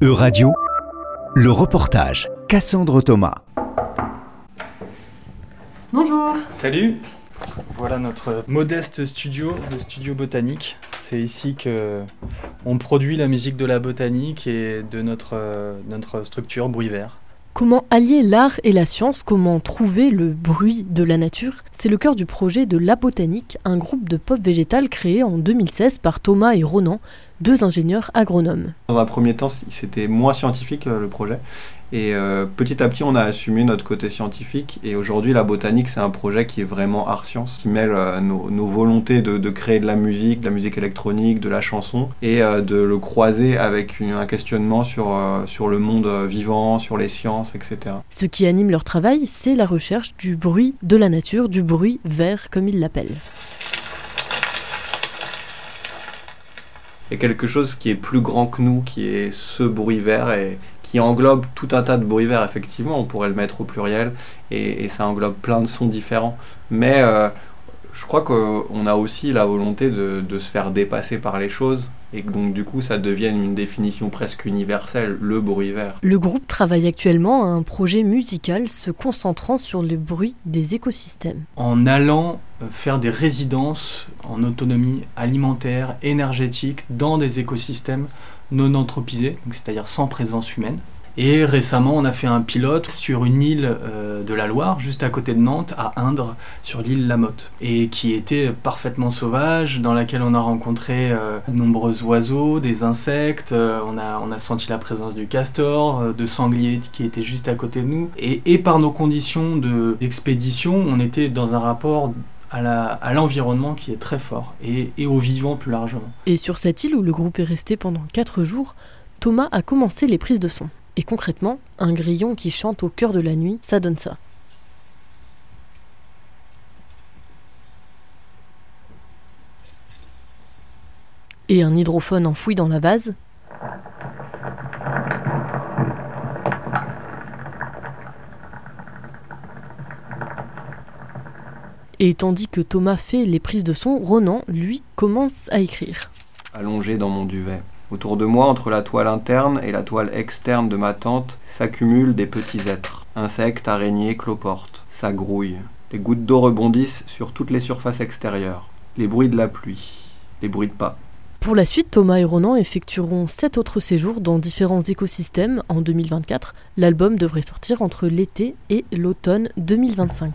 E-Radio, le reportage Cassandre Thomas. Bonjour. Salut Voilà notre modeste studio, le studio botanique. C'est ici que on produit la musique de la botanique et de notre, euh, notre structure Bruit Vert. Comment allier l'art et la science? Comment trouver le bruit de la nature? C'est le cœur du projet de La Botanique, un groupe de pop végétal créé en 2016 par Thomas et Ronan, deux ingénieurs agronomes. Dans un premier temps, c'était moins scientifique euh, le projet. Et euh, petit à petit, on a assumé notre côté scientifique. Et aujourd'hui, la botanique, c'est un projet qui est vraiment art-science, qui mêle euh, nos, volontés de, créer de la musique, de la musique électronique, de la chanson, et euh, de le croiser avec un questionnement sur, sur le monde vivant, sur les sciences, etc. Ce qui anime leur travail, c'est la recherche du bruit de la nature, du bruit vert, comme ils l'appellent. A quelque chose qui est plus grand que nous, qui est ce bruit vert et qui englobe tout un tas de bruits verts. Effectivement, on pourrait le mettre au pluriel et, ça englobe plein de sons différents. Mais euh, je crois qu'on a aussi la volonté de, se faire dépasser par les choses et donc du coup ça devienne une définition presque universelle, le bruit vert. Le groupe travaille actuellement à un projet musical se concentrant sur le bruit des écosystèmes. En allant euh, faire des résidences en autonomie alimentaire, énergétique, dans des écosystèmes non anthropisés, c'est-à-dire sans présence humaine. Et récemment, on a fait un pilote sur une île euh, de la Loire, juste à côté de Nantes, à Indre, sur l'île Lamotte, et qui était parfaitement sauvage, dans laquelle on a rencontré euh, de nombreux oiseaux, des insectes, euh, on, a, senti la présence du castor, de sangliers qui étaient juste à côté de nous, et, et par nos conditions d'expédition, on était dans un rapport à l'environnement qui est très fort et, et au vivant plus largement. Et sur cette île où le groupe est resté pendant 4 jours, Thomas a commencé les prises de son. Et concrètement, un grillon qui chante au cœur de la nuit, ça donne ça. Et un hydrophone enfoui dans la vase. Et tandis que Thomas fait les prises de son, Ronan, lui, commence à écrire. Allongé dans mon duvet. Autour de moi, entre la toile interne et la toile externe de ma tente, s'accumulent des petits êtres. Insectes, araignées, cloportes. Ça grouille. Les gouttes d'eau rebondissent sur toutes les surfaces extérieures. Les bruits de la pluie. Les bruits de pas. Pour la suite, Thomas et Ronan effectueront sept autres séjours dans différents écosystèmes en 2024. L'album devrait sortir entre l'été et l'automne 2025.